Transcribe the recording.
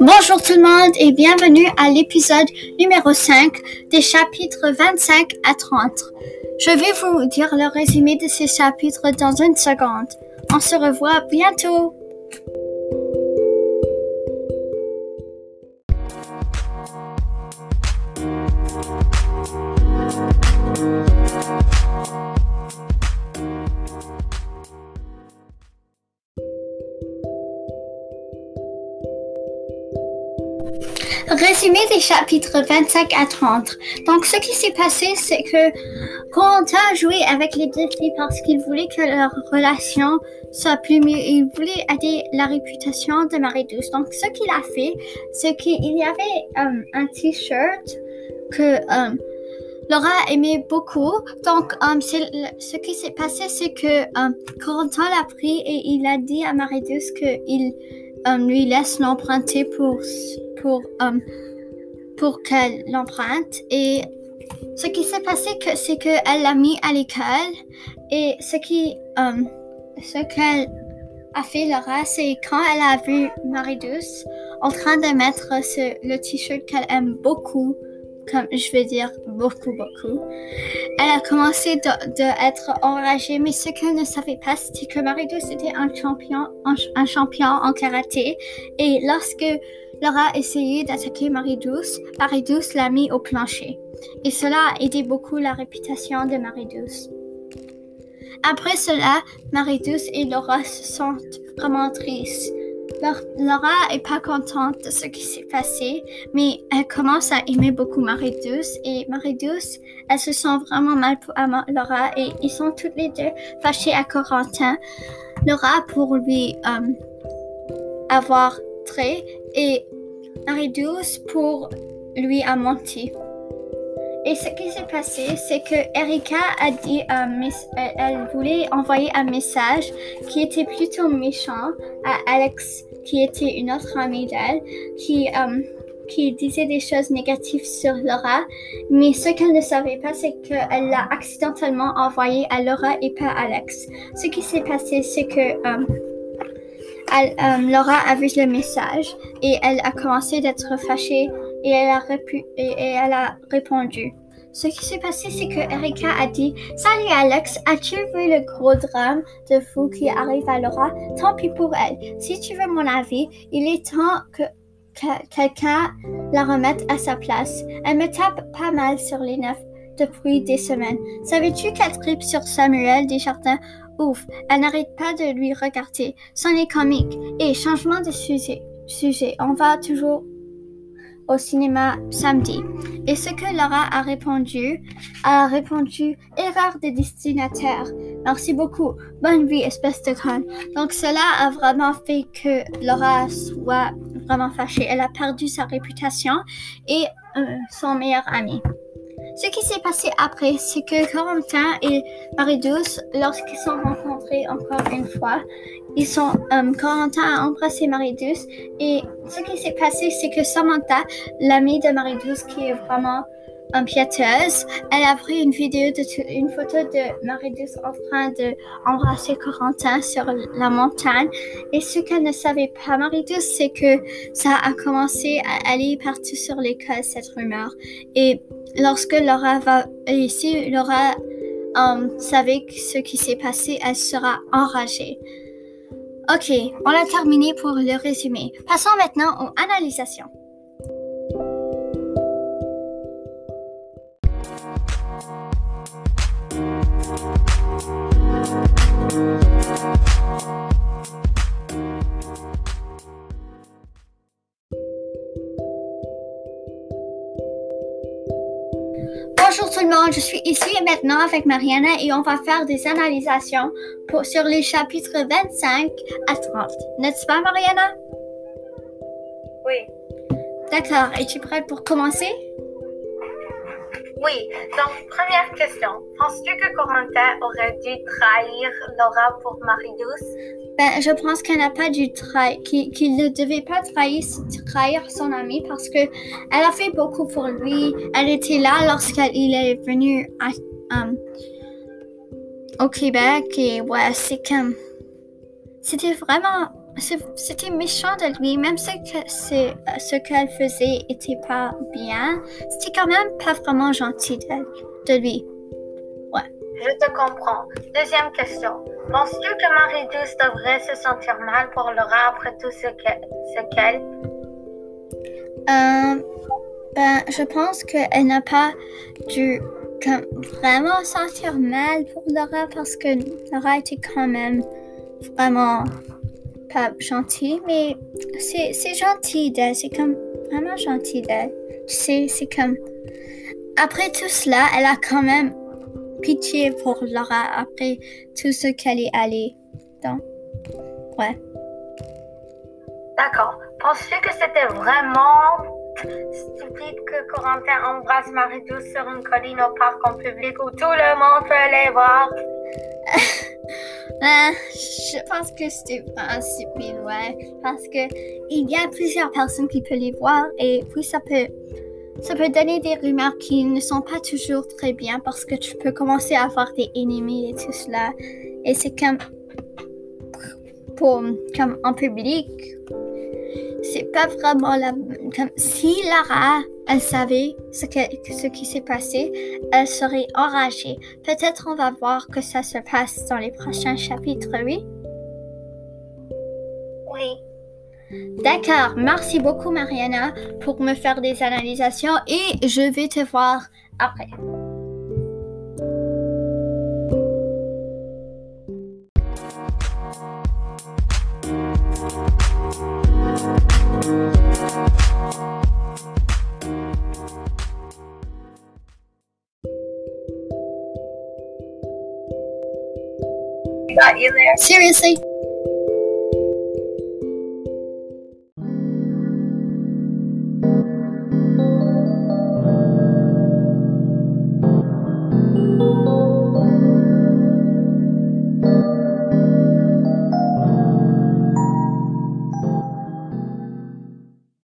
Bonjour tout le monde et bienvenue à l'épisode numéro 5 des chapitres 25 à 30. Je vais vous dire le résumé de ces chapitres dans une seconde. On se revoit bientôt. Résumé des chapitres 25 à 30. Donc, ce qui s'est passé, c'est que Corentin a joué avec les deux filles parce qu'il voulait que leur relation soit plus mieux. Il voulait aider la réputation de Marie-Douce. Donc, ce qu'il a fait, c'est qu'il y avait euh, un t-shirt que euh, Laura aimait beaucoup. Donc, um, ce qui s'est passé, c'est que Corentin l'a pris et il a dit à Marie-Douce qu'il lui laisse l'emprunter pour pour, pour qu'elle l'emprunte. Et ce qui s'est passé, c'est qu'elle l'a mis à l'école. Et ce qui, ce qu'elle a fait, Laura, c'est quand elle a vu Marie-Douce en train de mettre le t-shirt qu'elle aime beaucoup, comme je veux dire beaucoup, beaucoup. Elle a commencé d'être enragée, mais ce qu'elle ne savait pas, c'était que Marie-Douce était un champion, un, champion en karaté. Et lorsque Laura a essayé d'attaquer Marie-Douce, Marie-Douce l'a mis au plancher. Et cela a aidé beaucoup la réputation de Marie-Douce. Après cela, Marie-Douce et Laura se sentent vraiment tristes. Laura est pas contente de ce qui s'est passé, mais elle commence à aimer beaucoup Marie-Douce et Marie-Douce, elle se sent vraiment mal pour Laura et ils sont toutes les deux fâchés à Corentin. Laura pour lui euh, avoir trait et Marie-Douce pour lui a menti. Et ce qui s'est passé, c'est que Erika a dit, elle voulait envoyer un message qui était plutôt méchant à Alex, qui était une autre amie d'elle, qui, euh, qui disait des choses négatives sur Laura. Mais ce qu'elle ne savait pas, c'est qu'elle l'a accidentellement envoyé à Laura et pas à Alex. Ce qui s'est passé, c'est que euh, euh, Laura a vu le message et elle a commencé d'être fâchée et elle a, répondu. Ce qui s'est passé, c'est que Erika a dit Salut Alex, as-tu vu le gros drame de fou qui arrive à Laura? Tant pis pour elle. Si tu veux mon avis, il est temps que, quelqu'un la remette à sa place. Elle me tape pas mal sur les neufs depuis des semaines. Savais-tu qu'elle tripe sur Samuel Desjardins Ouf, elle n'arrête pas de lui regarder. C'en est comique. Et changement de. Sujet. On va toujours au cinéma samedi. Et ce que Laura a répondu, a répondu erreur de destinataire. Merci beaucoup. Bonne vie, espèce de conne. Donc cela a vraiment fait que Laura soit vraiment fâchée. Elle a perdu sa réputation et euh, son meilleur ami. Ce qui s'est passé après, c'est que Corentin et Marie-Douce, lorsqu'ils sont encore une fois, ils sont, um, Corentin a embrassé Marie-Douce et ce qui s'est passé, c'est que Samantha, l'amie de Marie-Douce, qui est vraiment piéteuse, elle a pris une vidéo de une photo de Marie-Douce en train de embrasser Corentin sur la montagne. Et ce qu'elle ne savait pas, Marie-Douce, c'est que ça a commencé à aller partout sur l'école, cette rumeur. Et lorsque Laura va ici, Laura um, savait ce qui s'est passé, elle sera enragée. Ok, on a terminé pour le résumé. Passons maintenant aux analysations. Bonjour tout le monde, je suis ici et maintenant avec Mariana et on va faire des analysations pour, sur les chapitres 25 à 30. N'est-ce pas Mariana? Oui. D'accord, es-tu prête pour commencer? Oui, donc première question. Penses-tu que Corentin aurait dû trahir Laura pour Marie-Douce? Ben, je pense qu'elle n'a pas dû trahir, qu'il ne devait pas trahir, trahir son ami parce que elle a fait beaucoup pour lui. Elle était là lorsqu'il est venu um, au Québec et ouais, c'est comme, c'était vraiment c'était méchant de lui, même ce que c'est ce qu'elle faisait était pas bien. C'était quand même pas vraiment gentil de, de lui. Ouais. Je te comprends. Deuxième question. Penses-tu que Marie-Douce devrait se sentir mal pour Laura après tout ce qu'elle... Euh, ben, je pense qu'elle n'a pas dû comme, vraiment sentir mal pour Laura parce que Laura était quand même vraiment pas gentille, mais c'est gentil d'elle, c'est comme vraiment gentil d'elle. Tu sais, c'est comme après tout cela, elle a quand même pitié pour Laura après tout ce qu'elle est allée dans. Ouais. D'accord. Penses-tu que c'était vraiment stupide que Corentin embrasse Marie-Douce sur une colline au parc en public où tout le monde peut aller voir? Euh, je pense que c'était pas stupide, ouais. Parce que il y a plusieurs personnes qui peuvent les voir et puis ça peut ça peut donner des rumeurs qui ne sont pas toujours très bien parce que tu peux commencer à avoir des ennemis et tout cela. Et c'est comme, pour, comme en public, c'est pas vraiment la, comme si Lara, elle savait ce, que, ce qui s'est passé, elle serait enragée. Peut-être on va voir que ça se passe dans les prochains chapitres, oui? Oui. D'accord, merci beaucoup Mariana pour me faire des analysations et je vais te voir après. Got you there. Seriously?